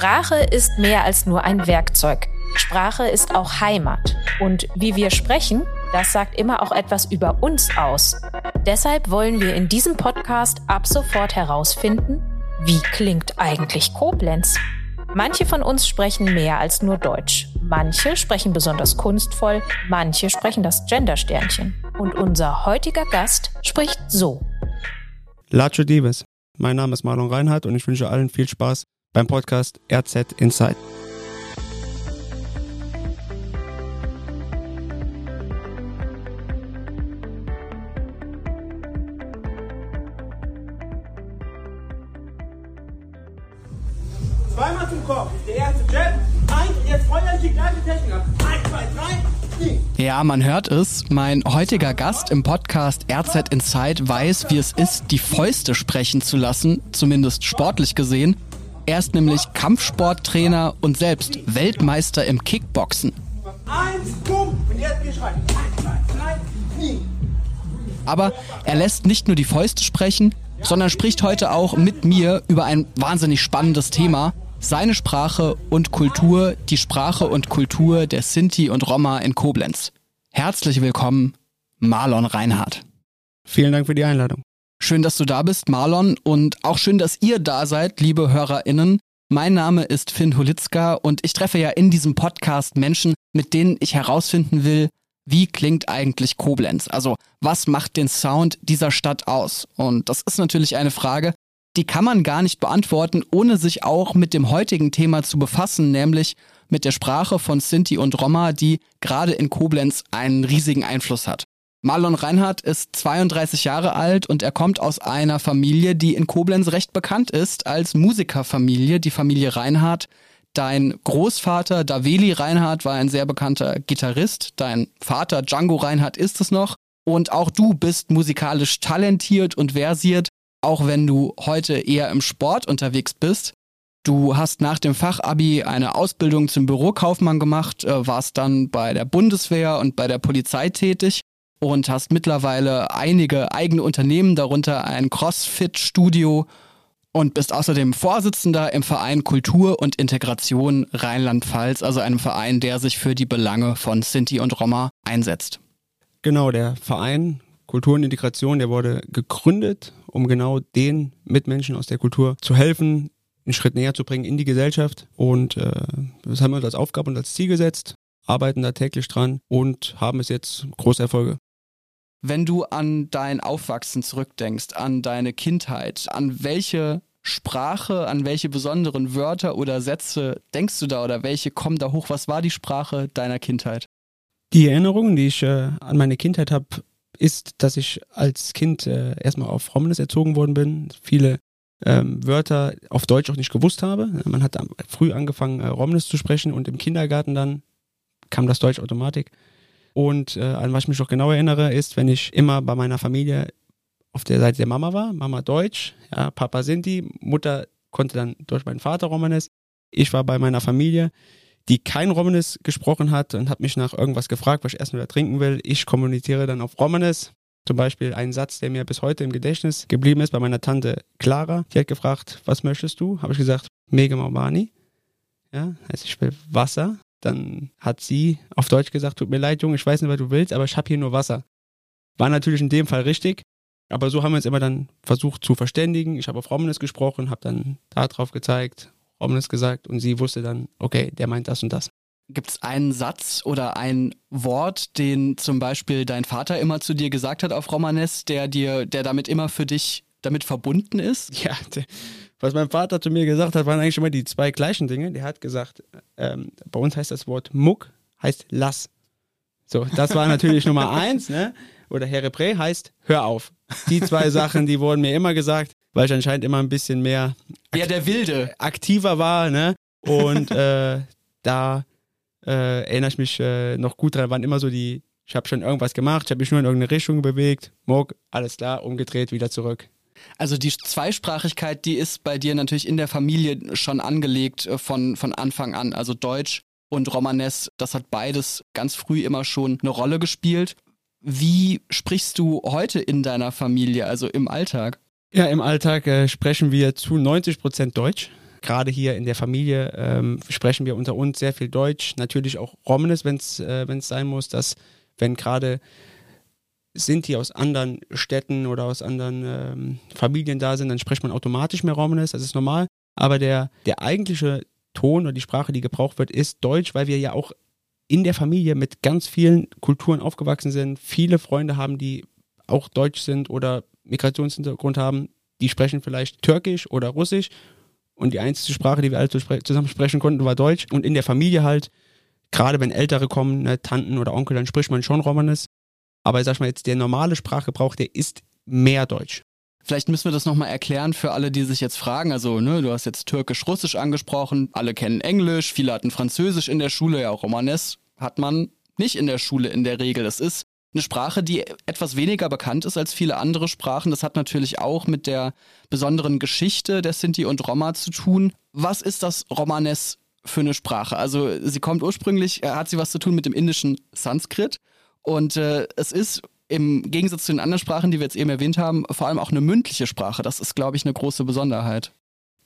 Sprache ist mehr als nur ein Werkzeug. Sprache ist auch Heimat. Und wie wir sprechen, das sagt immer auch etwas über uns aus. Deshalb wollen wir in diesem Podcast ab sofort herausfinden, wie klingt eigentlich Koblenz? Manche von uns sprechen mehr als nur Deutsch. Manche sprechen besonders kunstvoll, manche sprechen das Gendersternchen. Und unser heutiger Gast spricht so. Lacho Dives. Mein Name ist Marlon Reinhardt und ich wünsche allen viel Spaß beim Podcast RZ Inside. Zweimal zum Kopf. Der erste Jab. Eins und jetzt feuern die gleiche Technik ab. Eins, zwei, drei. Ja, man hört es. Mein heutiger Gast im Podcast RZ Inside weiß, wie es ist, die Fäuste sprechen zu lassen, zumindest sportlich gesehen. Er ist nämlich Kampfsporttrainer und selbst Weltmeister im Kickboxen. Eins, bumm. Und jetzt wir schreien. Eins, zwei, drei. Ding. Aber er lässt nicht nur die Fäuste sprechen, sondern spricht heute auch mit mir über ein wahnsinnig spannendes Thema. Seine Sprache und Kultur, die Sprache und Kultur der Sinti und Roma in Koblenz. Herzlich willkommen, Marlon Reinhardt. Vielen Dank für die Einladung. Schön, dass du da bist, Marlon, und auch schön, dass ihr da seid, liebe HörerInnen. Mein Name ist Finn Holitzka und ich treffe ja in diesem Podcast Menschen, mit denen ich herausfinden will, wie klingt eigentlich Koblenz? Also, was macht den Sound dieser Stadt aus? Und das ist natürlich eine Frage, die kann man gar nicht beantworten, ohne sich auch mit dem heutigen Thema zu befassen, nämlich mit der Sprache von Sinti und Roma, die gerade in Koblenz einen riesigen Einfluss hat. Marlon Reinhardt ist 32 Jahre alt und er kommt aus einer Familie, die in Koblenz recht bekannt ist als Musikerfamilie, die Familie Reinhardt. Dein Großvater Daveli Reinhardt war ein sehr bekannter Gitarrist, dein Vater Django Reinhardt ist es noch und auch du bist musikalisch talentiert und versiert, auch wenn du heute eher im Sport unterwegs bist. Du hast nach dem Fachabi eine Ausbildung zum Bürokaufmann gemacht, äh, warst dann bei der Bundeswehr und bei der Polizei tätig und hast mittlerweile einige eigene Unternehmen, darunter ein CrossFit-Studio und bist außerdem Vorsitzender im Verein Kultur und Integration Rheinland-Pfalz, also einem Verein, der sich für die Belange von Sinti und Roma einsetzt. Genau, der Verein Kultur und Integration, der wurde gegründet, um genau den Mitmenschen aus der Kultur zu helfen, einen Schritt näher zu bringen in die Gesellschaft. Und äh, das haben wir uns als Aufgabe und als Ziel gesetzt, arbeiten da täglich dran und haben es jetzt große Erfolge. Wenn du an dein Aufwachsen zurückdenkst, an deine Kindheit, an welche Sprache, an welche besonderen Wörter oder Sätze denkst du da oder welche kommen da hoch? Was war die Sprache deiner Kindheit? Die Erinnerungen, die ich äh, an meine Kindheit habe, ist, dass ich als Kind äh, erstmal auf Romnes erzogen worden bin, viele ähm, Wörter auf Deutsch auch nicht gewusst habe. Man hat früh angefangen, äh, Romnes zu sprechen und im Kindergarten dann kam das Deutsch Automatik. Und äh, an was ich mich noch genau erinnere, ist, wenn ich immer bei meiner Familie auf der Seite der Mama war, Mama Deutsch, ja, Papa Sinti, Mutter konnte dann durch meinen Vater Romanes. Ich war bei meiner Familie, die kein Romanes gesprochen hat und hat mich nach irgendwas gefragt, was ich essen oder trinken will. Ich kommuniziere dann auf Romanes. Zum Beispiel ein Satz, der mir bis heute im Gedächtnis geblieben ist, bei meiner Tante Clara. Die hat gefragt, was möchtest du? Habe ich gesagt, Mega Mabani. Ja, heißt ich will Wasser. Dann hat sie auf Deutsch gesagt, tut mir leid, Junge, ich weiß nicht, was du willst, aber ich habe hier nur Wasser. War natürlich in dem Fall richtig, aber so haben wir uns immer dann versucht zu verständigen. Ich habe auf Romnes gesprochen, habe dann da drauf gezeigt, Romnes gesagt und sie wusste dann, okay, der meint das und das. Gibt es einen Satz oder ein Wort, den zum Beispiel dein Vater immer zu dir gesagt hat auf Romanes, der dir, der damit immer für dich damit verbunden ist? Ja, der, was mein Vater zu mir gesagt hat, waren eigentlich immer die zwei gleichen Dinge. Der hat gesagt, ähm, bei uns heißt das Wort Muck, heißt lass. So, das war natürlich Nummer eins, ne? Oder Herebre heißt hör auf. Die zwei Sachen, die wurden mir immer gesagt, weil ich anscheinend immer ein bisschen mehr Ja, der Wilde. aktiver war, ne? Und äh, da äh, erinnere ich mich äh, noch gut dran, waren immer so die, ich habe schon irgendwas gemacht, ich habe mich nur in irgendeine Richtung bewegt, Muck, alles klar, umgedreht, wieder zurück. Also die Zweisprachigkeit, die ist bei dir natürlich in der Familie schon angelegt äh, von, von Anfang an. Also Deutsch und Romanes, das hat beides ganz früh immer schon eine Rolle gespielt. Wie sprichst du heute in deiner Familie, also im Alltag? Ja, im Alltag äh, sprechen wir zu 90 Prozent Deutsch. Gerade hier in der Familie ähm, sprechen wir unter uns sehr viel Deutsch, natürlich auch Romnes, wenn es äh, sein muss, dass wenn gerade Sinti aus anderen Städten oder aus anderen ähm, Familien da sind, dann spricht man automatisch mehr Romnes, das ist normal. Aber der, der eigentliche Ton oder die Sprache, die gebraucht wird, ist Deutsch, weil wir ja auch in der Familie mit ganz vielen Kulturen aufgewachsen sind, viele Freunde haben, die auch deutsch sind oder Migrationshintergrund haben, die sprechen vielleicht Türkisch oder Russisch und die einzige Sprache, die wir alle zusammen sprechen konnten, war Deutsch. Und in der Familie halt, gerade wenn Ältere kommen, ne, Tanten oder Onkel, dann spricht man schon Romanes. Aber sag mal jetzt, der normale Sprachgebrauch, der ist mehr Deutsch. Vielleicht müssen wir das nochmal erklären für alle, die sich jetzt fragen. Also, ne, du hast jetzt Türkisch-Russisch angesprochen, alle kennen Englisch, viele hatten Französisch in der Schule, ja, Romanes hat man nicht in der Schule in der Regel. Es ist eine Sprache, die etwas weniger bekannt ist als viele andere Sprachen. Das hat natürlich auch mit der besonderen Geschichte der Sinti und Roma zu tun. Was ist das Romanes für eine Sprache? Also sie kommt ursprünglich, äh, hat sie was zu tun mit dem indischen Sanskrit und äh, es ist im Gegensatz zu den anderen Sprachen, die wir jetzt eben erwähnt haben, vor allem auch eine mündliche Sprache. Das ist, glaube ich, eine große Besonderheit.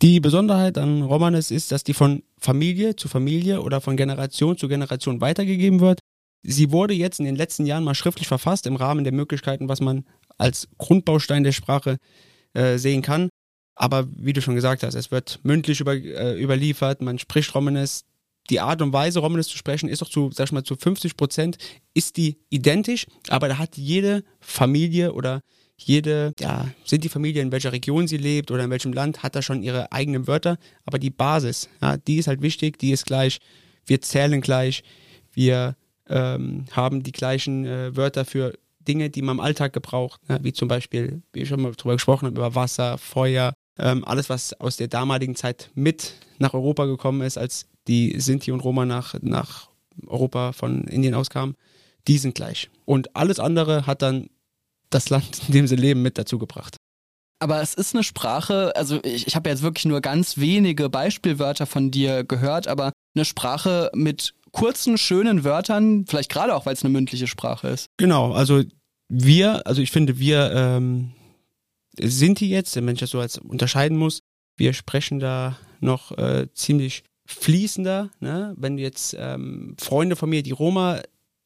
Die Besonderheit an Romanes ist, dass die von Familie zu Familie oder von Generation zu Generation weitergegeben wird. Sie wurde jetzt in den letzten Jahren mal schriftlich verfasst im Rahmen der Möglichkeiten, was man als Grundbaustein der Sprache äh, sehen kann. Aber wie du schon gesagt hast, es wird mündlich über, äh, überliefert, man spricht Romanes. Die Art und Weise, Romanes zu sprechen, ist auch zu, sag ich mal, zu 50 Prozent ist die identisch, aber da hat jede Familie oder jede, ja, sind die Familie, in welcher Region sie lebt oder in welchem Land, hat da schon ihre eigenen Wörter, aber die Basis, ja, die ist halt wichtig, die ist gleich, wir zählen gleich, wir ähm, haben die gleichen äh, Wörter für Dinge, die man im Alltag gebraucht, ne? wie zum Beispiel, wie ich schon mal drüber gesprochen habe, über Wasser, Feuer, ähm, alles, was aus der damaligen Zeit mit nach Europa gekommen ist, als die Sinti und Roma nach, nach Europa von Indien auskamen, die sind gleich. Und alles andere hat dann das Land, in dem sie leben, mit dazu gebracht. Aber es ist eine Sprache, also ich, ich habe jetzt wirklich nur ganz wenige Beispielwörter von dir gehört, aber eine Sprache mit kurzen, schönen Wörtern, vielleicht gerade auch, weil es eine mündliche Sprache ist. Genau, also wir, also ich finde, wir ähm, sind die jetzt, wenn ich das so als unterscheiden muss, wir sprechen da noch äh, ziemlich fließender. Ne? Wenn jetzt ähm, Freunde von mir, die Roma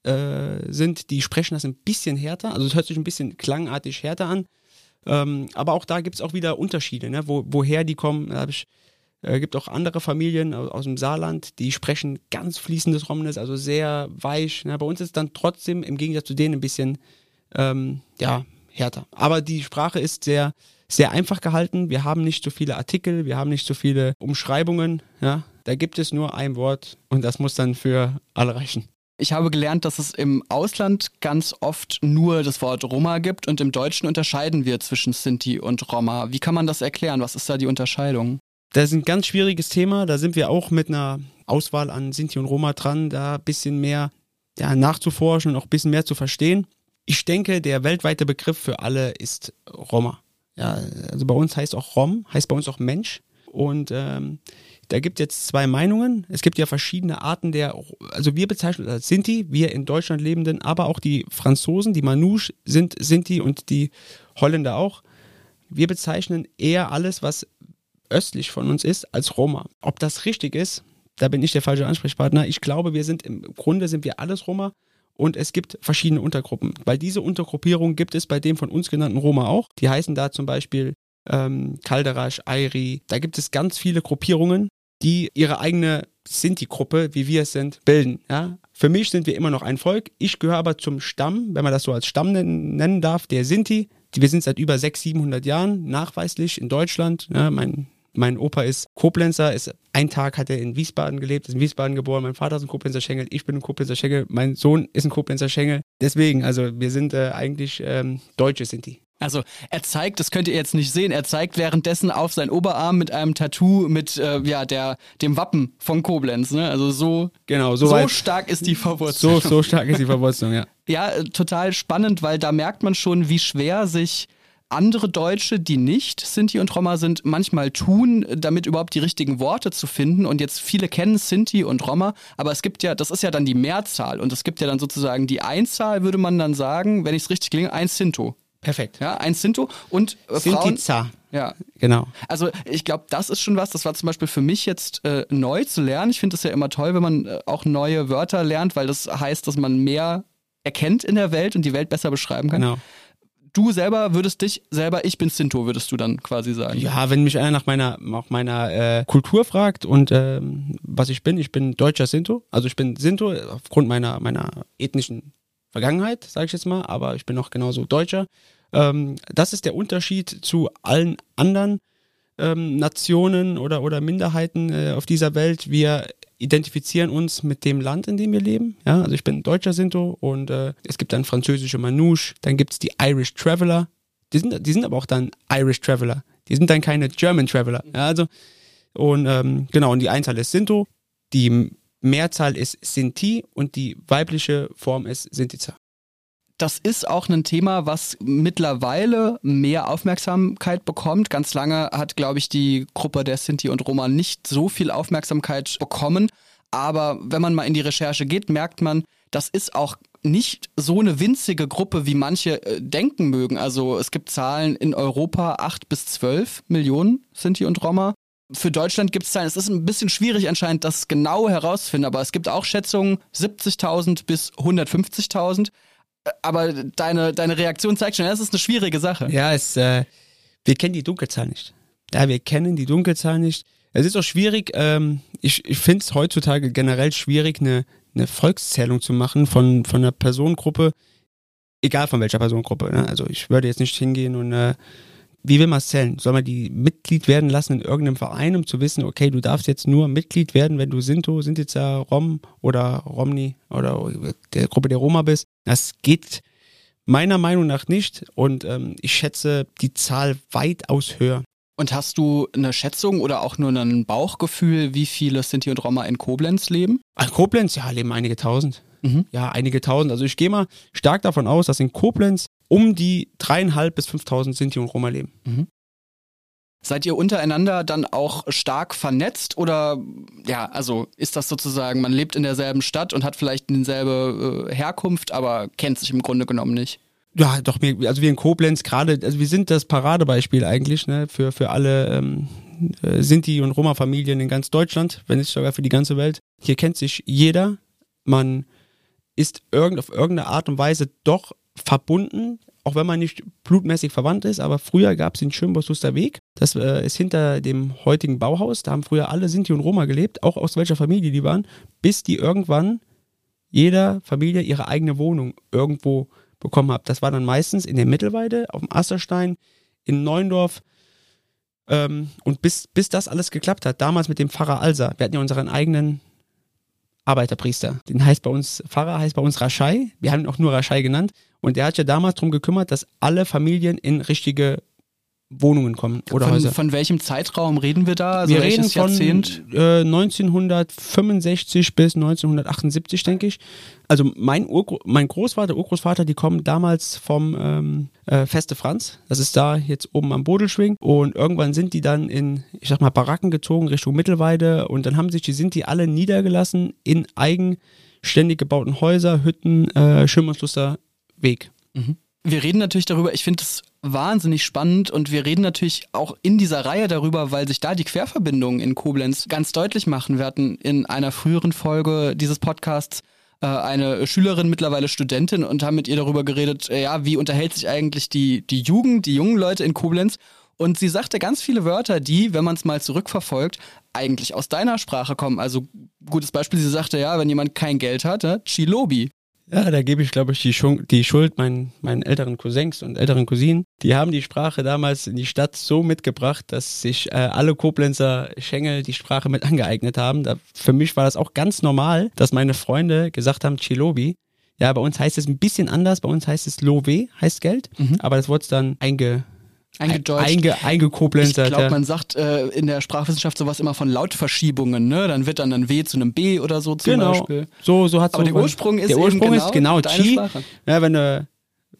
äh, sind, die sprechen das ein bisschen härter, also es hört sich ein bisschen klangartig härter an. Ähm, aber auch da gibt es auch wieder Unterschiede, ne? Wo, woher die kommen. Da ich äh, gibt auch andere Familien aus, aus, dem Saarland, die sprechen ganz fließendes Romnes, also sehr weich. Ne? Bei uns ist dann trotzdem im Gegensatz zu denen ein bisschen ähm, ja, härter. Aber die Sprache ist sehr, sehr einfach gehalten. Wir haben nicht so viele Artikel, wir haben nicht so viele Umschreibungen. Ja? Da gibt es nur ein Wort und das muss dann für alle reichen. Ich habe gelernt, dass es im Ausland ganz oft nur das Wort Roma gibt und im Deutschen unterscheiden wir zwischen Sinti und Roma. Wie kann man das erklären? Was ist da die Unterscheidung? Das ist ein ganz schwieriges Thema. Da sind wir auch mit einer Auswahl an Sinti und Roma dran, da ein bisschen mehr ja, nachzuforschen und auch ein bisschen mehr zu verstehen. Ich denke, der weltweite Begriff für alle ist Roma. Ja, also bei uns heißt auch Rom, heißt bei uns auch Mensch. Und ähm, da gibt es jetzt zwei Meinungen. Es gibt ja verschiedene Arten der, also wir bezeichnen als Sinti, wir in Deutschland lebenden, aber auch die Franzosen, die Manouche sind Sinti und die Holländer auch. Wir bezeichnen eher alles, was östlich von uns ist, als Roma. Ob das richtig ist, da bin ich der falsche Ansprechpartner. Ich glaube, wir sind im Grunde sind wir alles Roma und es gibt verschiedene Untergruppen. Weil diese Untergruppierung gibt es bei dem von uns genannten Roma auch. Die heißen da zum Beispiel ähm, Kalderasch, Airi. Da gibt es ganz viele Gruppierungen, die ihre eigene Sinti-Gruppe, wie wir es sind, bilden. Ja? Für mich sind wir immer noch ein Volk. Ich gehöre aber zum Stamm, wenn man das so als Stamm nennen darf, der Sinti. Wir sind seit über 600, 700 Jahren nachweislich in Deutschland. Ja, mein mein Opa ist Koblenzer, ist ein Tag hat er in Wiesbaden gelebt, ist in Wiesbaden geboren. Mein Vater ist ein Koblenzer Schengel, ich bin ein Koblenzer Schengel, mein Sohn ist ein Koblenzer Schengel. Deswegen, also wir sind äh, eigentlich ähm, Deutsche sind die. Also er zeigt, das könnt ihr jetzt nicht sehen, er zeigt währenddessen auf seinen Oberarm mit einem Tattoo mit äh, ja der dem Wappen von Koblenz. Ne? Also so genau so, so stark ist die Verwurzelung. So so stark ist die Verwurzelung, ja. Ja, total spannend, weil da merkt man schon, wie schwer sich andere Deutsche, die nicht Sinti und Roma sind, manchmal tun, damit überhaupt die richtigen Worte zu finden. Und jetzt viele kennen Sinti und Roma, aber es gibt ja, das ist ja dann die Mehrzahl und es gibt ja dann sozusagen die Einzahl, würde man dann sagen, wenn ich es richtig klinge, ein Sinto. Perfekt. Ja, ein Sinto und äh, Frauen, Ja. Genau. Also ich glaube, das ist schon was, das war zum Beispiel für mich jetzt äh, neu zu lernen. Ich finde es ja immer toll, wenn man äh, auch neue Wörter lernt, weil das heißt, dass man mehr erkennt in der Welt und die Welt besser beschreiben kann. Genau. Du selber würdest dich selber, ich bin Sinto, würdest du dann quasi sagen. Ja, wenn mich einer nach meiner, nach meiner äh, Kultur fragt und ähm, was ich bin, ich bin deutscher Sinto. Also ich bin Sinto aufgrund meiner, meiner ethnischen Vergangenheit, sage ich jetzt mal, aber ich bin auch genauso Deutscher. Ähm, das ist der Unterschied zu allen anderen ähm, Nationen oder, oder Minderheiten äh, auf dieser Welt. Wir identifizieren uns mit dem Land, in dem wir leben. Ja, also ich bin deutscher Sinto und äh, es gibt dann französische Manouche, dann gibt es die Irish Traveler. Die sind, die sind aber auch dann Irish Traveler. Die sind dann keine German Traveler. Ja, also und ähm, genau, und die Einzahl ist Sinto, die Mehrzahl ist Sinti und die weibliche Form ist Sintiza. Das ist auch ein Thema, was mittlerweile mehr Aufmerksamkeit bekommt. Ganz lange hat, glaube ich, die Gruppe der Sinti und Roma nicht so viel Aufmerksamkeit bekommen. Aber wenn man mal in die Recherche geht, merkt man, das ist auch nicht so eine winzige Gruppe, wie manche äh, denken mögen. Also es gibt Zahlen in Europa, acht bis zwölf Millionen Sinti und Roma. Für Deutschland gibt es Zahlen, es ist ein bisschen schwierig anscheinend, das genau herauszufinden, aber es gibt auch Schätzungen 70.000 bis 150.000 aber deine, deine Reaktion zeigt schon, das ist eine schwierige Sache. Ja, es, äh, wir kennen die Dunkelzahl nicht. Ja, wir kennen die Dunkelzahl nicht. Es ist auch schwierig, ähm, ich, ich finde es heutzutage generell schwierig, eine, eine Volkszählung zu machen von, von einer Personengruppe, egal von welcher Personengruppe. Ne? Also ich würde jetzt nicht hingehen und äh, wie will man es zählen? Soll man die Mitglied werden lassen in irgendeinem Verein, um zu wissen, okay, du darfst jetzt nur Mitglied werden, wenn du Sinto, Sintitza, Rom oder Romni oder der Gruppe der Roma bist? Das geht meiner Meinung nach nicht und ähm, ich schätze die Zahl weitaus höher. Und hast du eine Schätzung oder auch nur ein Bauchgefühl, wie viele Sinti und Roma in Koblenz leben? In Koblenz, ja, leben einige tausend. Mhm. Ja, einige tausend. Also ich gehe mal stark davon aus, dass in Koblenz um die dreieinhalb bis fünftausend Sinti und Roma leben. Mhm. Seid ihr untereinander dann auch stark vernetzt oder ja, also ist das sozusagen, man lebt in derselben Stadt und hat vielleicht dieselbe äh, Herkunft, aber kennt sich im Grunde genommen nicht? Ja, doch, also wir in Koblenz gerade, also wir sind das Paradebeispiel eigentlich ne, für, für alle ähm, äh, Sinti- und Roma-Familien in ganz Deutschland, wenn nicht sogar für die ganze Welt. Hier kennt sich jeder, man ist irgend, auf irgendeine Art und Weise doch verbunden, auch wenn man nicht blutmäßig verwandt ist, aber früher gab es den Schönbosluster Weg. Das äh, ist hinter dem heutigen Bauhaus. Da haben früher alle Sinti und Roma gelebt, auch aus welcher Familie die waren, bis die irgendwann jeder Familie ihre eigene Wohnung irgendwo bekommen hat. Das war dann meistens in der Mittelweide, auf dem Asterstein, in Neuendorf. Ähm, und bis, bis das alles geklappt hat, damals mit dem Pfarrer Alsa, wir hatten ja unseren eigenen Arbeiterpriester. Den heißt bei uns, Pfarrer heißt bei uns Raschai. Wir haben ihn auch nur Raschai genannt. Und der hat ja damals darum gekümmert, dass alle Familien in richtige Wohnungen kommen oder von, Häuser. Von welchem Zeitraum reden wir da? Also wir reden von äh, 1965 bis 1978, denke ich. Also mein, Urgro mein Großvater, Urgroßvater, die kommen damals vom ähm, äh, Feste Franz. Das ist da jetzt oben am Bodelschwing. Und irgendwann sind die dann in, ich sag mal, Baracken gezogen Richtung Mittelweide. Und dann haben sich die, sind die alle niedergelassen in eigenständig gebauten Häuser, Hütten, äh, Weg. Mhm. Wir reden natürlich darüber, ich finde es wahnsinnig spannend und wir reden natürlich auch in dieser Reihe darüber, weil sich da die Querverbindungen in Koblenz ganz deutlich machen. Wir hatten in einer früheren Folge dieses Podcasts äh, eine Schülerin, mittlerweile Studentin, und haben mit ihr darüber geredet, äh, ja, wie unterhält sich eigentlich die, die Jugend, die jungen Leute in Koblenz. Und sie sagte ganz viele Wörter, die, wenn man es mal zurückverfolgt, eigentlich aus deiner Sprache kommen. Also gutes Beispiel, sie sagte ja, wenn jemand kein Geld hat, äh, Chilobi. Ja, da gebe ich, glaube ich, die, die Schuld meinen, meinen älteren Cousins und älteren Cousinen. Die haben die Sprache damals in die Stadt so mitgebracht, dass sich äh, alle Koblenzer Schengel die Sprache mit angeeignet haben. Da, für mich war das auch ganz normal, dass meine Freunde gesagt haben, Chilobi. Ja, bei uns heißt es ein bisschen anders. Bei uns heißt es Lowe, heißt Geld. Mhm. Aber das wurde dann einge, Eingedeutscht. Einge, eingekoblenzt. Ich glaube, man sagt äh, in der Sprachwissenschaft sowas immer von Lautverschiebungen, ne? Dann wird dann ein W zu einem B oder so zum genau. Beispiel. So, so hat Aber so der Ursprung ist der Ursprung genau ist genau Chi. Sprache. Ja, wenn du,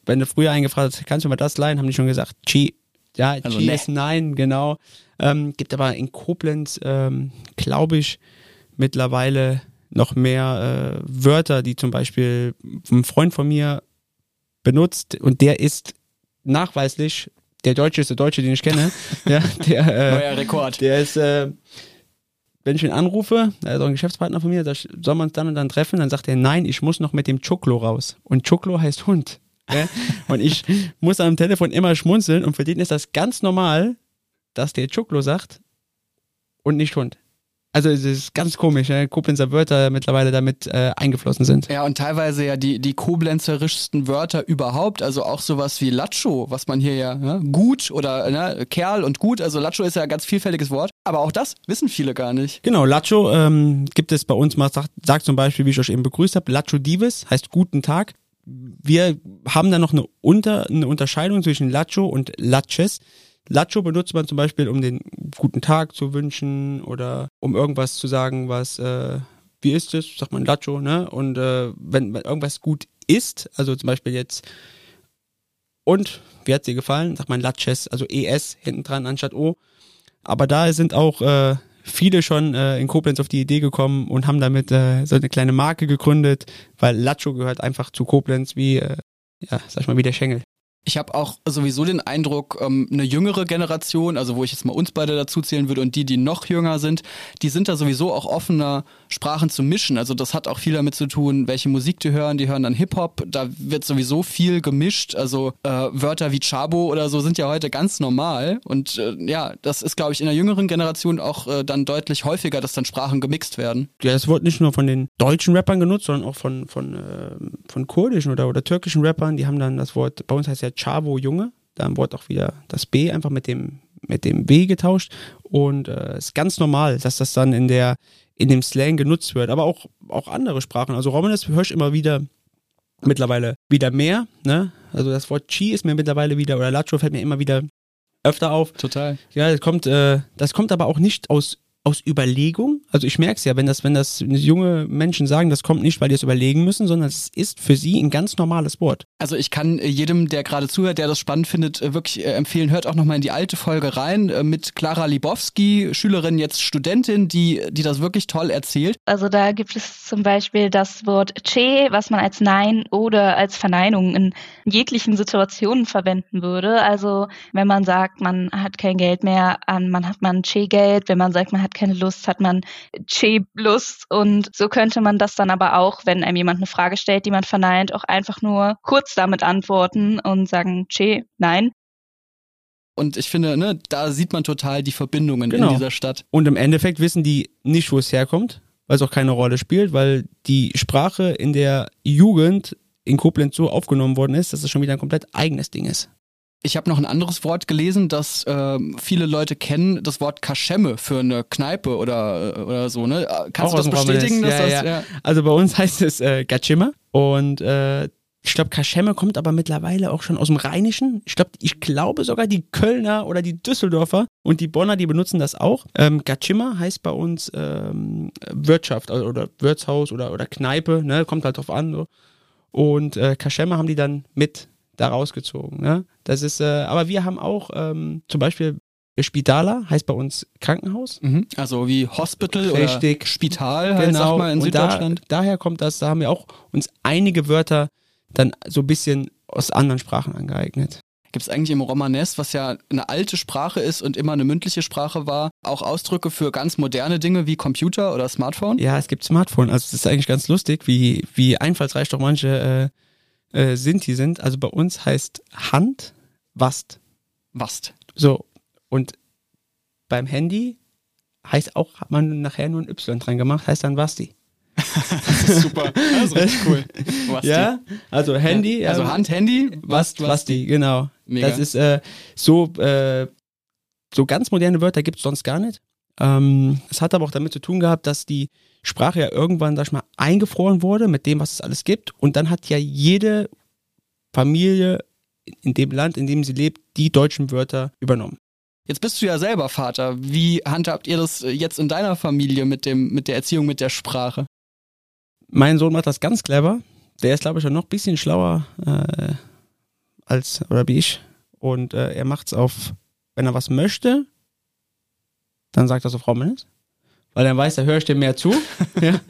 wenn du früher eingefragt hast, kannst du mal das leihen, haben die schon gesagt, Chi. Ja, Also Chi ne. ist nein, genau. Ähm, gibt aber in Koblenz, ähm, glaube ich, mittlerweile noch mehr äh, Wörter, die zum Beispiel ein Freund von mir benutzt und der ist nachweislich der deutscheste Deutsche, den ich kenne, ja, der, äh, Neuer Rekord. der ist, äh, wenn ich ihn anrufe, er ist auch ein Geschäftspartner von mir, sag ich, soll man uns dann und dann treffen? Dann sagt er, nein, ich muss noch mit dem Chuklo raus. Und Chuklo heißt Hund. Ja? Und ich muss am Telefon immer schmunzeln und für den ist das ganz normal, dass der Chuklo sagt und nicht Hund. Also es ist ganz komisch, ne? Koblenzer Wörter mittlerweile damit äh, eingeflossen sind. Ja, und teilweise ja die, die koblenzerischsten Wörter überhaupt, also auch sowas wie Lacho, was man hier ja, ne? gut oder ne? Kerl und gut, also Lacho ist ja ein ganz vielfältiges Wort, aber auch das wissen viele gar nicht. Genau, Lacho ähm, gibt es bei uns, man sagt, sagt zum Beispiel, wie ich euch eben begrüßt habe, Lacho Divis heißt guten Tag. Wir haben da noch eine, Unter, eine Unterscheidung zwischen Lacho und Laches. Lacho benutzt man zum Beispiel, um den guten Tag zu wünschen oder um irgendwas zu sagen, was, äh, wie ist es, sagt man Lacho, ne? Und äh, wenn, wenn irgendwas gut ist, also zum Beispiel jetzt, und, wie hat dir gefallen, sagt man Laches, also ES hinten dran anstatt O. Aber da sind auch äh, viele schon äh, in Koblenz auf die Idee gekommen und haben damit äh, so eine kleine Marke gegründet, weil Lacho gehört einfach zu Koblenz wie, äh, ja, sag ich mal, wie der Schengel. Ich habe auch sowieso den Eindruck, ähm, eine jüngere Generation, also wo ich jetzt mal uns beide dazu zählen würde und die, die noch jünger sind, die sind da sowieso auch offener, Sprachen zu mischen. Also das hat auch viel damit zu tun, welche Musik die hören. Die hören dann Hip-Hop, da wird sowieso viel gemischt. Also äh, Wörter wie Chabo oder so sind ja heute ganz normal. Und äh, ja, das ist, glaube ich, in der jüngeren Generation auch äh, dann deutlich häufiger, dass dann Sprachen gemixt werden. Ja, das wird nicht nur von den deutschen Rappern genutzt, sondern auch von, von, äh, von kurdischen oder, oder türkischen Rappern. Die haben dann das Wort, bei uns heißt ja Chavo Junge, da wurde auch wieder das B einfach mit dem, mit dem B getauscht. Und es äh, ist ganz normal, dass das dann in der, in dem Slang genutzt wird. Aber auch, auch andere Sprachen. Also Romanes höre ich immer wieder mittlerweile wieder mehr. Ne? Also das Wort Chi ist mir mittlerweile wieder, oder Lacho fällt mir immer wieder öfter auf. Total. Ja, das kommt, äh, das kommt aber auch nicht aus, aus Überlegung. Also ich merke es ja, wenn das, wenn das junge Menschen sagen, das kommt nicht, weil die es überlegen müssen, sondern es ist für sie ein ganz normales Wort. Also ich kann äh, jedem, der gerade zuhört, der das spannend findet, äh, wirklich äh, empfehlen, hört auch nochmal in die alte Folge rein mit Clara Libowski, Schülerin, jetzt Studentin, die, die das wirklich toll erzählt. Also da gibt es zum Beispiel das Wort Che, was man als Nein oder als Verneinung in jeglichen Situationen verwenden würde. Also wenn man sagt, man hat kein Geld mehr, an man hat man Che-Geld, wenn man sagt, man hat keine Lust, hat man Che-Lust und so könnte man das dann aber auch, wenn einem jemand eine Frage stellt, die man verneint, auch einfach nur kurz damit antworten und sagen Che, nein. Und ich finde, ne, da sieht man total die Verbindungen Genau. in dieser Stadt. Und im Endeffekt wissen die nicht, wo es herkommt, weil es auch keine Rolle spielt, weil die Sprache in der Jugend in Koblenz so aufgenommen worden ist, dass es schon wieder ein komplett eigenes Ding ist. Ich habe noch ein anderes Wort gelesen, das ähm, viele Leute kennen, das Wort Kaschemme für eine Kneipe oder, oder so. Ne? Äh, Kannst Auch du das bestätigen? Ja, das, ja. Also bei uns heißt es äh, Gatschimmer und äh, ich glaube, Kaschemme kommt aber mittlerweile auch schon aus dem Rheinischen. Ich glaube, ich glaube sogar die Kölner oder die Düsseldorfer und die Bonner, die benutzen das auch. Ähm, Gatschimmer heißt bei uns ähm, Wirtschaft also, oder Wirtshaus oder, oder Kneipe, ne? kommt halt drauf an. So. Und äh, Kaschemme haben die dann mit da rausgezogen. Ne? Das ist, äh, aber wir haben auch ähm, zum Beispiel Spitala, heißt bei uns Krankenhaus. Mhm. Also wie Hospital Richtig. oder Spital, halt, genau. sag mal, in und da, Süddeutschland. daher kommt das, da haben wir auch uns einige Wörter dann so ein bisschen aus anderen Sprachen angeeignet. Gibt es eigentlich im Romanes, was ja eine alte Sprache ist und immer eine mündliche Sprache war, auch Ausdrücke für ganz moderne Dinge wie Computer oder Smartphone? Ja, es gibt Smartphone. Also es ist eigentlich ganz lustig, wie, wie einfallsreich doch manche äh, äh, Sinti sind. Also bei uns heißt Hand Wast. Wast. So. Und beim Handy heißt auch, hat man nachher nur ein Y dran gemacht, heißt dann Wasti. Das ist super. Das ist richtig cool. Wasti. Ja, also Handy. Also ähm, Hand, Handy, Wast, Wasti, genau. Mega. Das ist äh, so, äh, so ganz moderne Wörter gibt es sonst gar nicht. Ähm, es hat aber auch damit zu tun gehabt, dass die Sprache ja irgendwann, sag ich mal, eingefroren wurde mit dem, was es alles gibt. Und dann hat ja jede Familie in dem Land, in dem sie lebt, die deutschen Wörter übernommen. Jetzt bist du ja selber Vater. Wie handhabt ihr das jetzt in deiner Familie mit dem, mit der Erziehung, mit der Sprache? Mein Sohn macht das ganz clever. Der ist, glaube ich, schon noch ein bisschen schlauer äh, als oder wie ich. Und äh, er macht's auf, wenn er was möchte, dann sagt er so Frau Mendes. Weil er weiß, da höre ich dem mehr zu. ja.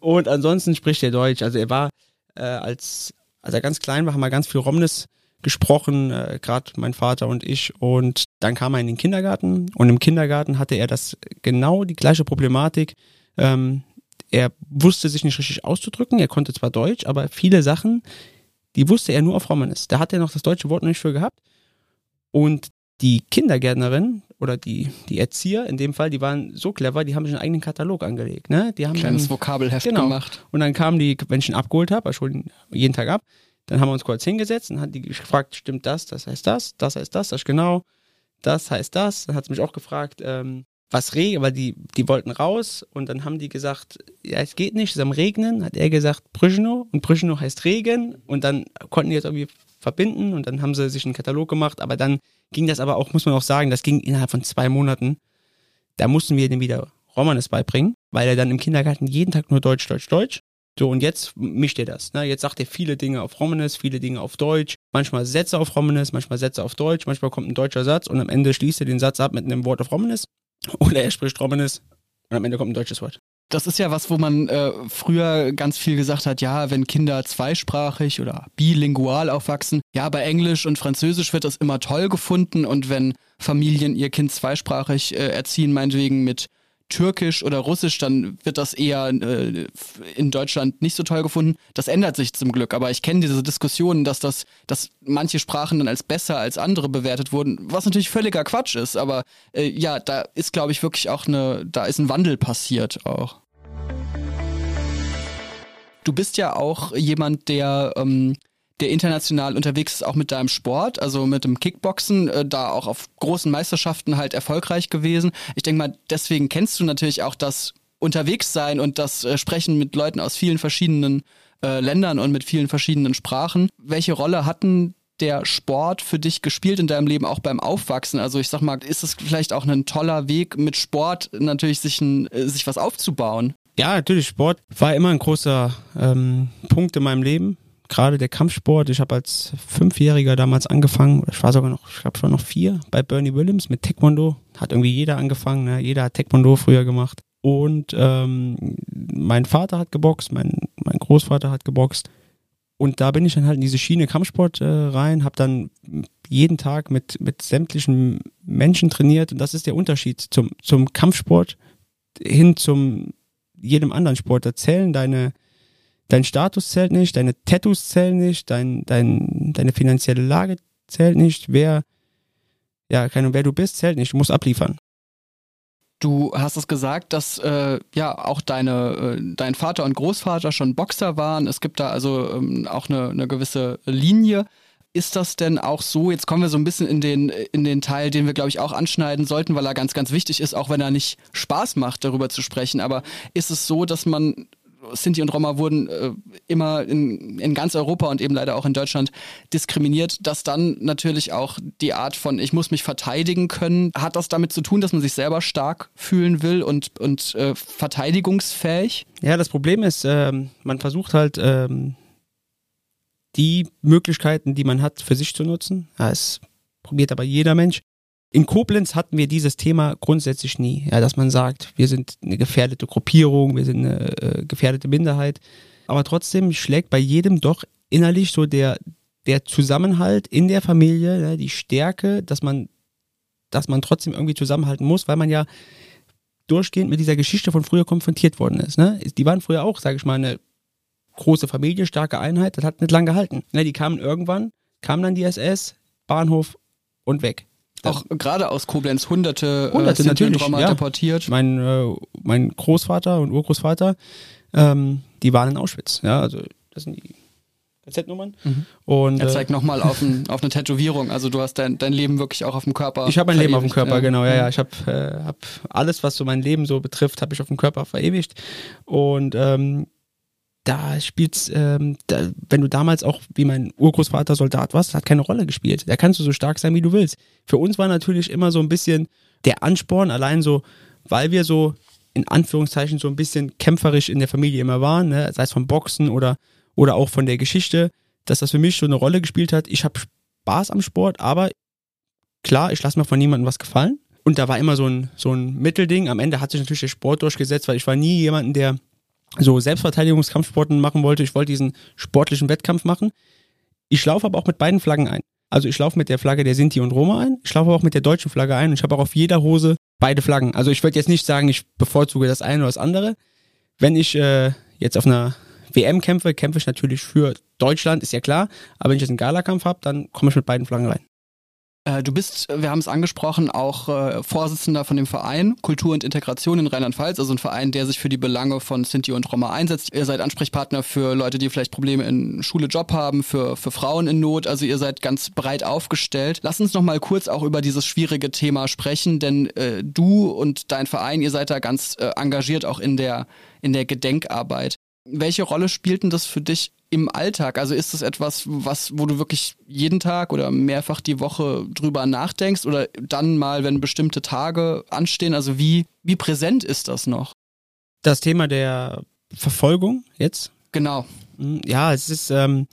Und ansonsten spricht er Deutsch. Also er war, äh, als, als er ganz klein war, haben wir ganz viel Romnes gesprochen, äh, gerade mein Vater und ich. Und dann kam er in den Kindergarten und im Kindergarten hatte er das genau die gleiche Problematik. Ähm, er wusste sich nicht richtig auszudrücken, er konnte zwar Deutsch, aber viele Sachen, die wusste er nur auf Romanes. Da hat er noch das deutsche Wort noch nicht für gehabt. Und die Kindergärtnerin oder die, die Erzieher in dem Fall, die waren so clever, die haben sich einen eigenen Katalog angelegt. Ne? Die haben Kleines dann, Vokabelheft Genau. gemacht. Und dann kamen die, wenn ich ihn abgeholt habe, ihn jeden Tag ab, dann haben wir uns kurz hingesetzt und hat die gefragt, stimmt das, das heißt das, das heißt das, das ist genau, das heißt das. Dann hat sie mich auch gefragt, ähm, was Regen, weil die, die wollten raus und dann haben die gesagt, ja, es geht nicht, es ist am Regnen, hat er gesagt, Brüschno und Brüschno heißt Regen und dann konnten die jetzt irgendwie verbinden und dann haben sie sich einen Katalog gemacht, aber dann ging das aber auch, muss man auch sagen, das ging innerhalb von zwei Monaten. Da mussten wir dem wieder Romanes beibringen, weil er dann im Kindergarten jeden Tag nur Deutsch, Deutsch, Deutsch. So, und jetzt mischt er das. Ne? Jetzt sagt er viele Dinge auf Romanes, viele Dinge auf Deutsch, manchmal Sätze auf Romanes, manchmal Sätze auf Deutsch, manchmal kommt ein deutscher Satz und am Ende schließt er den Satz ab mit einem Wort auf Romanes oder er spricht Romanes und am Ende kommt ein deutsches Wort. Das ist ja was, wo man äh, früher ganz viel gesagt hat, ja, wenn Kinder zweisprachig oder bilingual aufwachsen, ja, bei Englisch und Französisch wird das immer toll gefunden und wenn Familien ihr Kind zweisprachig äh, erziehen, meinetwegen mit Türkisch oder Russisch, dann wird das eher äh, in Deutschland nicht so toll gefunden. Das ändert sich zum Glück, aber ich kenne diese Diskussionen, dass das, dass manche Sprachen dann als besser als andere bewertet wurden, was natürlich völliger Quatsch ist. Aber äh, ja, da ist, glaube ich, wirklich auch eine, da ist ein Wandel passiert auch. Du bist ja auch jemand, der ähm, der international unterwegs ist, auch mit deinem Sport, also mit dem Kickboxen, äh, da auch auf großen Meisterschaften halt erfolgreich gewesen. Ich denke mal, deswegen kennst du natürlich auch das Unterwegssein und das äh, Sprechen mit Leuten aus vielen verschiedenen äh, Ländern und mit vielen verschiedenen Sprachen. Welche Rolle hatten der Sport für dich gespielt in deinem Leben auch beim Aufwachsen? Also ich sag mal, ist es vielleicht auch ein toller Weg mit Sport natürlich sich, ein, äh, sich was aufzubauen? Ja, natürlich, Sport war immer ein großer ähm, Punkt in meinem Leben. Gerade der Kampfsport. Ich habe als Fünfjähriger damals angefangen, ich war sogar noch, ich glaube schon noch vier, bei Bernie Williams mit Taekwondo. Hat irgendwie jeder angefangen, ne? jeder hat Taekwondo früher gemacht. Und ähm, mein Vater hat geboxt, mein, mein Großvater hat geboxt. Und da bin ich dann halt in diese Schiene Kampfsport äh, rein, habe dann jeden Tag mit, mit sämtlichen Menschen trainiert. Und das ist der Unterschied zum, zum Kampfsport hin zum jedem anderen Sport. Da zählen deine, dein Status zählt nicht, deine Tattoos zählen nicht, dein, dein, deine finanzielle Lage zählt nicht, wer, ja, keine wer du bist, zählt nicht, du musst abliefern. Du hast es gesagt, dass äh, ja auch deine, äh, dein Vater und Großvater schon Boxer waren. Es gibt da also ähm, auch eine, eine gewisse Linie. Ist das denn auch so? Jetzt kommen wir so ein bisschen in den, in den Teil, den wir, glaube ich, auch anschneiden sollten, weil er ganz, ganz wichtig ist, auch wenn er nicht Spaß macht, darüber zu sprechen. Aber ist es so, dass man Sinti und Roma wurden äh, immer in, in ganz Europa und eben leider auch in Deutschland diskriminiert, dass dann natürlich auch die Art von ich muss mich verteidigen können, hat das damit zu tun, dass man sich selber stark fühlen will und, und äh, verteidigungsfähig? Ja, das Problem ist, ähm, man versucht halt ähm, die Möglichkeiten, die man hat, für sich zu nutzen. Ja, es probiert aber jeder Mensch. In Koblenz hatten wir dieses Thema grundsätzlich nie, ja, dass man sagt, wir sind eine gefährdete Gruppierung, wir sind eine äh, gefährdete Minderheit. Aber trotzdem schlägt bei jedem doch innerlich so der, der Zusammenhalt in der Familie, ja, die Stärke, dass man, dass man trotzdem irgendwie zusammenhalten muss, weil man ja durchgehend mit dieser Geschichte von früher konfrontiert worden ist. Ne? Die waren früher auch, sage ich mal, eine große Familie, starke Einheit, das hat nicht lange gehalten. Ne, die kamen irgendwann, kam dann die SS, Bahnhof und weg. Auch gerade aus Koblenz hunderte, Hunderte, äh, Sinti und natürlich, ja. deportiert. Mein, äh, mein Großvater und Urgroßvater, ähm, die waren in Auschwitz. Ja, also das sind die KZ-Nummern. Mhm. Und Er äh, zeigt nochmal auf, ein, auf eine Tätowierung. Also du hast dein, dein Leben wirklich auch auf dem Körper. ich habe mein Leben auf dem verewigt, Körper, genau, ja, ja. Ich habe äh, hab alles, was so mein Leben so betrifft, habe ich auf dem Körper verewigt. Und ähm, da spielt's, ähm, da, wenn du damals auch wie mein Urgroßvater Soldat warst, hat keine Rolle gespielt. Da kannst du so stark sein, wie du willst. Für uns war natürlich immer so ein bisschen der Ansporn, allein so, weil wir so in Anführungszeichen so ein bisschen kämpferisch in der Familie immer waren, ne? sei es vom Boxen oder, oder auch von der Geschichte, dass das für mich so eine Rolle gespielt hat. Ich habe Spaß am Sport, aber klar, ich lasse mir von niemandem was gefallen. Und da war immer so ein, so ein Mittelding. Am Ende hat sich natürlich der Sport durchgesetzt, weil ich war nie jemanden, der so Selbstverteidigungskampfsporten machen wollte. Ich wollte diesen sportlichen Wettkampf machen. Ich laufe aber auch mit beiden Flaggen ein. Also ich laufe mit der Flagge der Sinti und Roma ein. Ich laufe auch mit der deutschen Flagge ein. Und ich habe auch auf jeder Hose beide Flaggen. Also ich würde jetzt nicht sagen, ich bevorzuge das eine oder das andere. Wenn ich äh, jetzt auf einer WM kämpfe, kämpfe ich natürlich für Deutschland, ist ja klar. Aber wenn ich jetzt einen Galakampf habe, dann komme ich mit beiden Flaggen rein. Äh, du bist, wir haben es angesprochen, auch äh, Vorsitzender von dem Verein Kultur und Integration in Rheinland-Pfalz, also ein Verein, der sich für die Belange von Sinti und Roma einsetzt. Ihr seid Ansprechpartner für Leute, die vielleicht Probleme in Schule, Job haben, für, für Frauen in Not. Also ihr seid ganz breit aufgestellt. Lass uns noch mal kurz auch über dieses schwierige Thema sprechen, denn äh, du und dein Verein, ihr seid da ganz äh, engagiert auch in der, in der Gedenkarbeit. Welche Rolle spielt denn das für dich im Alltag? Also ist das etwas, was, wo du wirklich jeden Tag oder mehrfach die Woche drüber nachdenkst oder dann mal, wenn bestimmte Tage anstehen? Also wie, wie präsent ist das noch? Das Thema der Verfolgung jetzt? Genau. Hm, ja, es ist, ähm,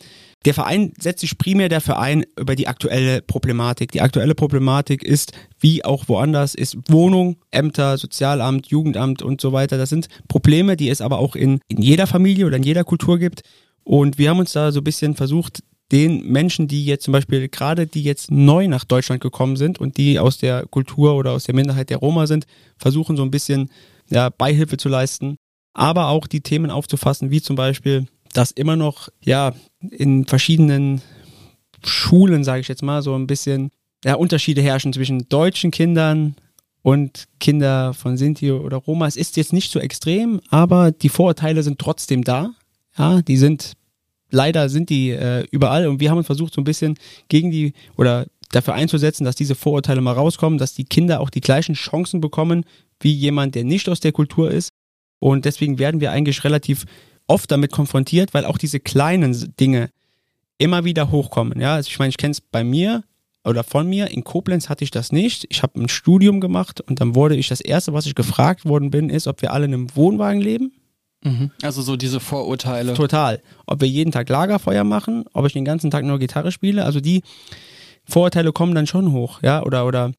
der Verein setzt sich primär dafür ein über die aktuelle Problematik. Die aktuelle Problematik ist, wie auch woanders, ist Wohnung, Ämter, Sozialamt, Jugendamt und so weiter. Das sind Probleme, die es aber auch in, in jeder Familie oder in jeder Kultur gibt. Und wir haben uns da so ein bisschen versucht, den Menschen, die jetzt zum Beispiel gerade, die jetzt neu nach Deutschland gekommen sind und die aus der Kultur oder aus der Minderheit der Roma sind, versuchen so ein bisschen ja, Beihilfe zu leisten, aber auch die Themen aufzufassen, wie zum Beispiel, dass immer noch ja in verschiedenen Schulen, sage ich jetzt mal, so ein bisschen ja, Unterschiede herrschen zwischen deutschen Kindern und Kinder von Sinti oder Roma. Es ist jetzt nicht so extrem, aber die Vorurteile sind trotzdem da. Ja, die sind leider sind die äh, überall und wir haben uns versucht so ein bisschen gegen die oder dafür einzusetzen, dass diese Vorurteile mal rauskommen, dass die Kinder auch die gleichen Chancen bekommen wie jemand, der nicht aus der Kultur ist. Und deswegen werden wir eigentlich relativ oft damit konfrontiert, weil auch diese kleinen Dinge immer wieder hochkommen. Ja, also ich meine, ich kenne es bei mir oder von mir. In Koblenz hatte ich das nicht. Ich habe ein Studium gemacht und dann wurde ich das erste, was ich gefragt worden bin, ist, ob wir alle in einem Wohnwagen leben. Mhm. Also so diese Vorurteile. Total. Ob wir jeden Tag Lagerfeuer machen, ob ich den ganzen Tag nur Gitarre spiele. Also die Vorurteile kommen dann schon hoch, ja, oder, oder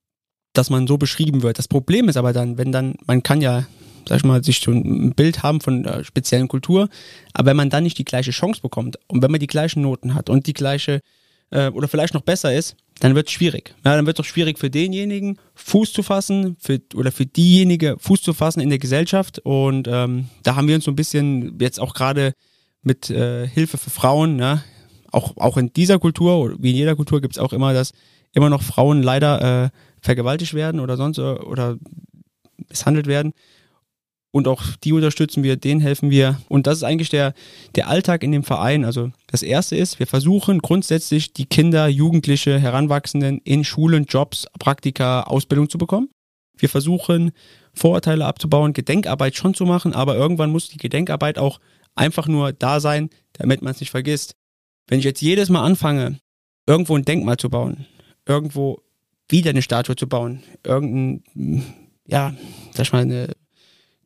dass man so beschrieben wird. Das Problem ist aber dann, wenn dann, man kann ja sag ich mal, sich so ein Bild haben von einer speziellen Kultur. Aber wenn man dann nicht die gleiche Chance bekommt und wenn man die gleichen Noten hat und die gleiche äh, oder vielleicht noch besser ist, dann wird es schwierig. Ja, dann wird es auch schwierig für denjenigen, Fuß zu fassen für, oder für diejenige Fuß zu fassen in der Gesellschaft. Und ähm, da haben wir uns so ein bisschen jetzt auch gerade mit äh, Hilfe für Frauen, ja, auch, auch in dieser Kultur, wie in jeder Kultur gibt es auch immer, dass immer noch Frauen leider äh, vergewaltigt werden oder sonst äh, oder misshandelt werden und auch die unterstützen wir, denen helfen wir. Und das ist eigentlich der, der Alltag in dem Verein. Also das erste ist, wir versuchen grundsätzlich die Kinder, Jugendliche, Heranwachsenden in Schulen, Jobs, Praktika, Ausbildung zu bekommen. Wir versuchen Vorurteile abzubauen, Gedenkarbeit schon zu machen, aber irgendwann muss die Gedenkarbeit auch einfach nur da sein, damit man es nicht vergisst. Wenn ich jetzt jedes Mal anfange, irgendwo ein Denkmal zu bauen, irgendwo wieder eine Statue zu bauen, irgendein, ja, sag ich mal, eine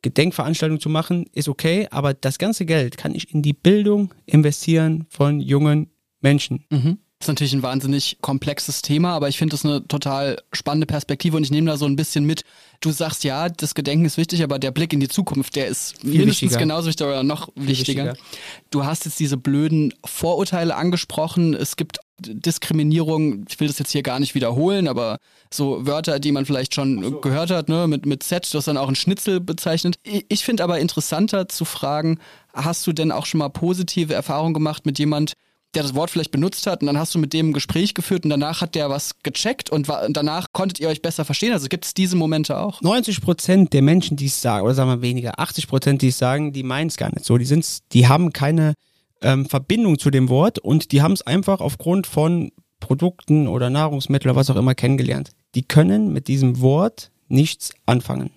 Gedenkveranstaltung zu machen, ist okay, aber das ganze Geld kann ich in die Bildung investieren von jungen Menschen. Mhm. Das ist natürlich ein wahnsinnig komplexes Thema, aber ich finde das eine total spannende Perspektive und ich nehme da so ein bisschen mit. Du sagst ja, das Gedenken ist wichtig, aber der Blick in die Zukunft, der ist Viel mindestens wichtiger. genauso wichtig oder noch wichtiger. wichtiger. Du hast jetzt diese blöden Vorurteile angesprochen. Es gibt Diskriminierung, ich will das jetzt hier gar nicht wiederholen, aber so Wörter, die man vielleicht schon so. gehört hat, ne, mit, mit Z, das dann auch ein Schnitzel bezeichnet. Ich finde aber interessanter zu fragen, hast du denn auch schon mal positive Erfahrungen gemacht mit jemand, der das Wort vielleicht benutzt hat und dann hast du mit dem ein Gespräch geführt und danach hat der was gecheckt und, war, und danach konntet ihr euch besser verstehen. Also gibt es diese Momente auch? 90 Prozent der Menschen, die es sagen, oder sagen wir weniger, 80 Prozent, die es sagen, die meinen es gar nicht so. Die, sind's, die haben keine ähm, Verbindung zu dem Wort und die haben es einfach aufgrund von Produkten oder Nahrungsmitteln oder was auch immer kennengelernt. Die können mit diesem Wort nichts anfangen.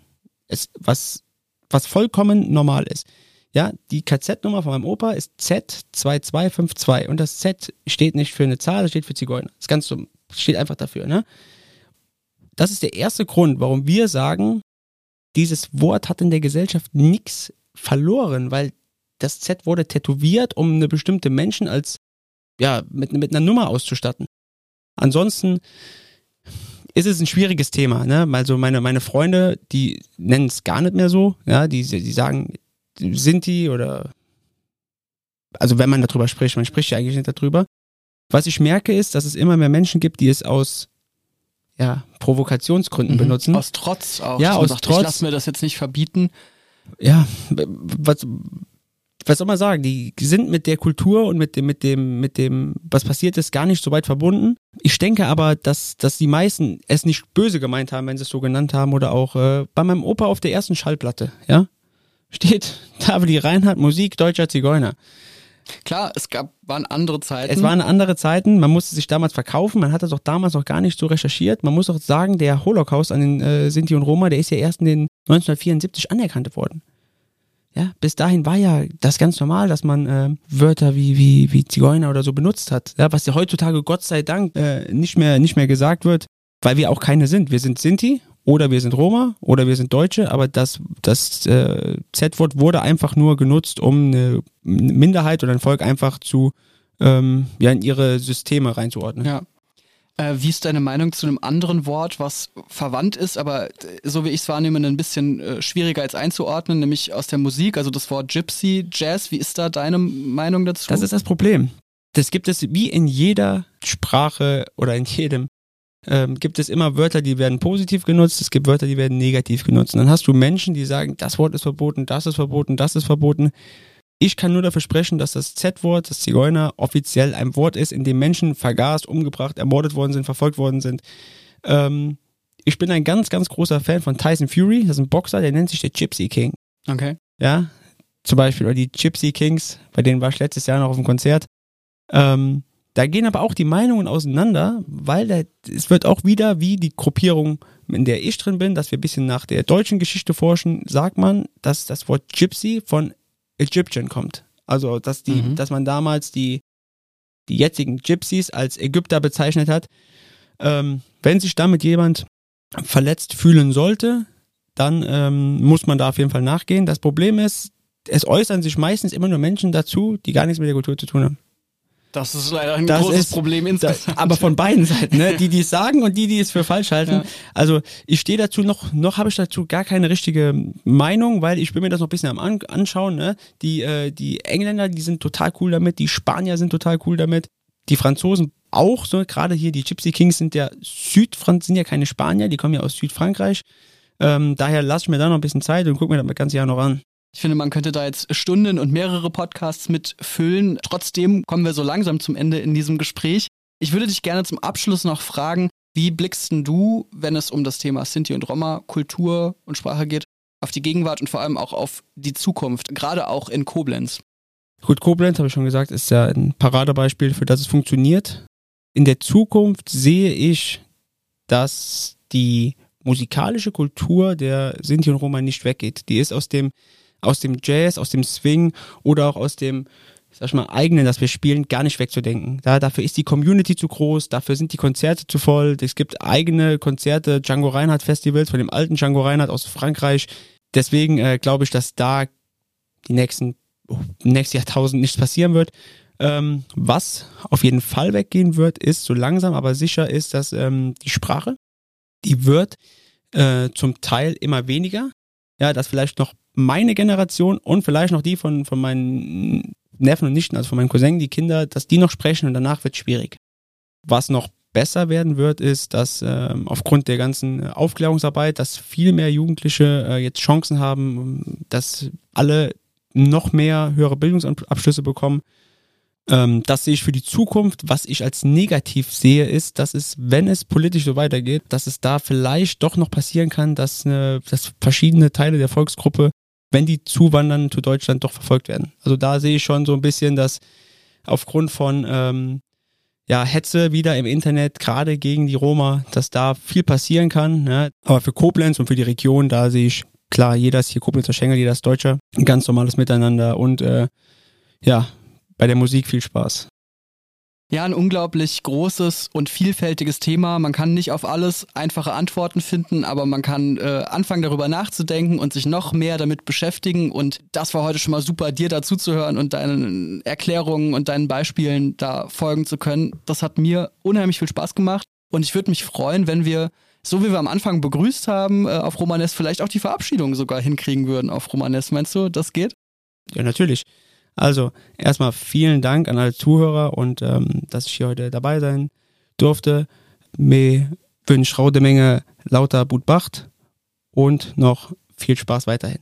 Es, was, was vollkommen normal ist. Ja, die KZ-Nummer von meinem Opa ist Z2252 und das Z steht nicht für eine Zahl, das steht für Zigeuner. Das Ganze steht einfach dafür. Ne? Das ist der erste Grund, warum wir sagen, dieses Wort hat in der Gesellschaft nichts verloren, weil das Z wurde tätowiert, um eine bestimmte Menschen als, ja, mit, mit einer Nummer auszustatten. Ansonsten ist es ein schwieriges Thema, ne? Also meine, meine Freunde, die nennen es gar nicht mehr so, ja, die, die sagen, sind die oder also wenn man darüber spricht, man spricht ja eigentlich nicht darüber. Was ich merke ist, dass es immer mehr Menschen gibt, die es aus ja, Provokationsgründen Mhm. benutzen. Aus Trotz auch. Ja, aus sagt, Trotz. Ich lass mir das jetzt nicht verbieten. ja, was, was soll man sagen? Die sind mit der Kultur und mit dem, mit dem, mit dem, was passiert ist, gar nicht so weit verbunden. Ich denke aber, dass, dass die meisten es nicht böse gemeint haben, wenn sie es so genannt haben oder auch äh, bei meinem Opa auf der ersten Schallplatte, ja, steht David Reinhardt, Musik deutscher Zigeuner. Klar, es gab, waren andere Zeiten. Es waren andere Zeiten, man musste sich damals verkaufen, man hat das auch damals noch gar nicht so recherchiert. Man muss auch sagen, der Holocaust an den äh, Sinti und Roma, der ist ja erst in den 1974 anerkannt worden. Ja, bis dahin war ja das ganz normal, dass man äh, Wörter wie, wie, wie Zigeuner oder so benutzt hat. Ja, was ja heutzutage Gott sei Dank äh, nicht, mehr, nicht mehr gesagt wird, weil wir auch keine sind. Wir sind Sinti oder wir sind Roma oder wir sind Deutsche, aber das, das äh, Z-Wort wurde einfach nur genutzt, um eine Minderheit oder ein Volk einfach zu ähm, ja, in ihre Systeme reinzuordnen. Ja. Äh, wie ist deine Meinung zu einem anderen Wort, was verwandt ist, aber äh, so wie ich es wahrnehme, ein bisschen äh, schwieriger als einzuordnen, nämlich aus der Musik, also das Wort Gypsy, Jazz. Wie ist da deine Meinung dazu? Das ist das Problem. Das gibt es wie in jeder Sprache oder in jedem. Ähm, gibt es immer Wörter, die werden positiv genutzt, es gibt Wörter, die werden negativ genutzt. Und dann hast du Menschen, die sagen, das Wort ist verboten, das ist verboten, das ist verboten. Ich kann nur dafür sprechen, dass das Z-Wort, das Zigeuner, offiziell ein Wort ist, in dem Menschen vergast, umgebracht, ermordet worden sind, verfolgt worden sind. Ähm, ich bin ein ganz, ganz großer Fan von Tyson Fury. Das ist ein Boxer, der nennt sich der Gypsy King. okay. Ja, zum Beispiel, oder die Gypsy Kings, bei denen war ich letztes Jahr noch auf dem Konzert. Ähm, da gehen aber auch die Meinungen auseinander, weil da, es wird auch wieder, wie die Gruppierung, in der ich drin bin, dass wir ein bisschen nach der deutschen Geschichte forschen, sagt man, dass das Wort Gypsy von Egyptian kommt. Also, dass die, Mhm. dass man damals die, die jetzigen Gypsies als Ägypter bezeichnet hat. Ähm, wenn sich damit jemand verletzt fühlen sollte, dann ähm, muss man da auf jeden Fall nachgehen. Das Problem ist, es äußern sich meistens immer nur Menschen dazu, die gar nichts mit der Kultur zu tun haben. Das ist leider ein Das großes ist- Problem Da, insgesamt. aber von beiden Seiten, ne? Die, die es sagen und die, die es für falsch halten. Ja. Also ich stehe dazu noch, noch habe ich dazu gar keine richtige Meinung, weil ich will mir das noch ein bisschen am An anschauen. Ne? Die, äh, die Engländer, die sind total cool damit, die Spanier sind total cool damit, die Franzosen auch, so gerade hier die Gypsy Kings sind ja Südfranz, sind ja keine Spanier, die kommen ja aus Südfrankreich. Ähm, daher lasse ich mir da noch ein bisschen Zeit und gucke mir das ganze Jahr noch an. Ich finde, man könnte da jetzt Stunden und mehrere Podcasts mit füllen. Trotzdem kommen wir so langsam zum Ende in diesem Gespräch. Ich würde dich gerne zum Abschluss noch fragen, wie blickst du, wenn es um das Thema Sinti und Roma, Kultur und Sprache geht, auf die Gegenwart und vor allem auch auf die Zukunft, gerade auch in Koblenz? Gut, Koblenz, habe ich schon gesagt, ist ja ein Paradebeispiel, für das es funktioniert. In der Zukunft sehe ich, dass die musikalische Kultur der Sinti und Roma nicht weggeht. Die ist aus dem, aus dem Jazz, aus dem Swing oder auch aus dem, sag ich mal, eigenen, das wir spielen, gar nicht wegzudenken. Da, dafür ist die Community zu groß, dafür sind die Konzerte zu voll. Es gibt eigene Konzerte, Django Reinhardt Festivals von dem alten Django Reinhardt aus Frankreich. Deswegen äh, glaube ich, dass da die nächsten im nächsten Jahrtausend nichts passieren wird. Ähm, was auf jeden Fall weggehen wird, ist so langsam, aber sicher ist, dass ähm, die Sprache, die wird äh, zum Teil immer weniger. Ja, dass vielleicht noch meine Generation und vielleicht noch die von, von meinen Neffen und Nichten, also von meinen Cousins, die Kinder, dass die noch sprechen und danach wird schwierig. Was noch besser werden wird, ist, dass ähm, aufgrund der ganzen Aufklärungsarbeit, dass viel mehr Jugendliche äh, jetzt Chancen haben, dass alle noch mehr höhere Bildungsabschlüsse bekommen. Ähm, das sehe ich für die Zukunft. Was ich als negativ sehe, ist, dass es, wenn es politisch so weitergeht, dass es da vielleicht doch noch passieren kann, dass, eine, dass verschiedene Teile der Volksgruppe, wenn die zuwandern zu Deutschland, doch verfolgt werden. Also da sehe ich schon so ein bisschen, dass aufgrund von ähm, ja, Hetze wieder im Internet, gerade gegen die Roma, dass da viel passieren kann. Ne? Aber für Koblenz und für die Region, da sehe ich klar, jeder ist hier Koblenzer Schengel, jeder ist Deutscher. Ein ganz normales Miteinander und äh, ja, bei der Musik viel Spaß. Ja, ein unglaublich großes und vielfältiges Thema. Man kann nicht auf alles einfache Antworten finden, aber man kann äh, anfangen darüber nachzudenken und sich noch mehr damit beschäftigen. Und das war heute schon mal super, dir dazu zu hören und deinen Erklärungen und deinen Beispielen da folgen zu können. Das hat mir unheimlich viel Spaß gemacht. Und ich würde mich freuen, wenn wir, so wie wir am Anfang begrüßt haben, äh, auf Romanes vielleicht auch die Verabschiedung sogar hinkriegen würden auf Romanes. Meinst du, das geht? Ja, natürlich. Also erstmal vielen Dank an alle Zuhörer und ähm, dass ich hier heute dabei sein durfte. Mir wünsche Raude Menge lauter Butbacht und noch viel Spaß weiterhin.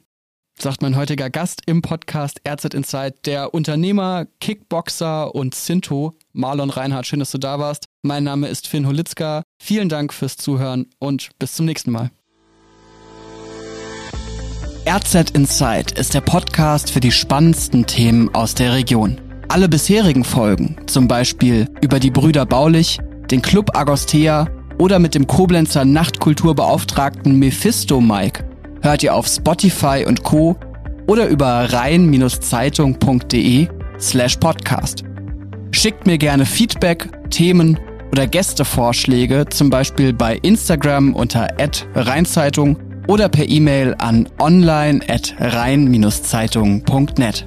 Sagt mein heutiger Gast im Podcast RZ Insight, der Unternehmer, Kickboxer und Sinto, Marlon Reinhardt. Schön, dass du da warst. Mein Name ist Finn Holitzka. Vielen Dank fürs Zuhören und bis zum nächsten Mal. RZ Insight ist der Podcast für die spannendsten Themen aus der Region. Alle bisherigen Folgen, zum Beispiel über die Brüder Baulich, den Club Agostea oder mit dem Koblenzer Nachtkulturbeauftragten Mephisto Mike, hört ihr auf Spotify und Co. oder über rhein-zeitung.de slash podcast. Schickt mir gerne Feedback, Themen oder Gästevorschläge, zum Beispiel bei Instagram unter rheinzeitung oder per E-Mail an online at rhein-zeitung.net.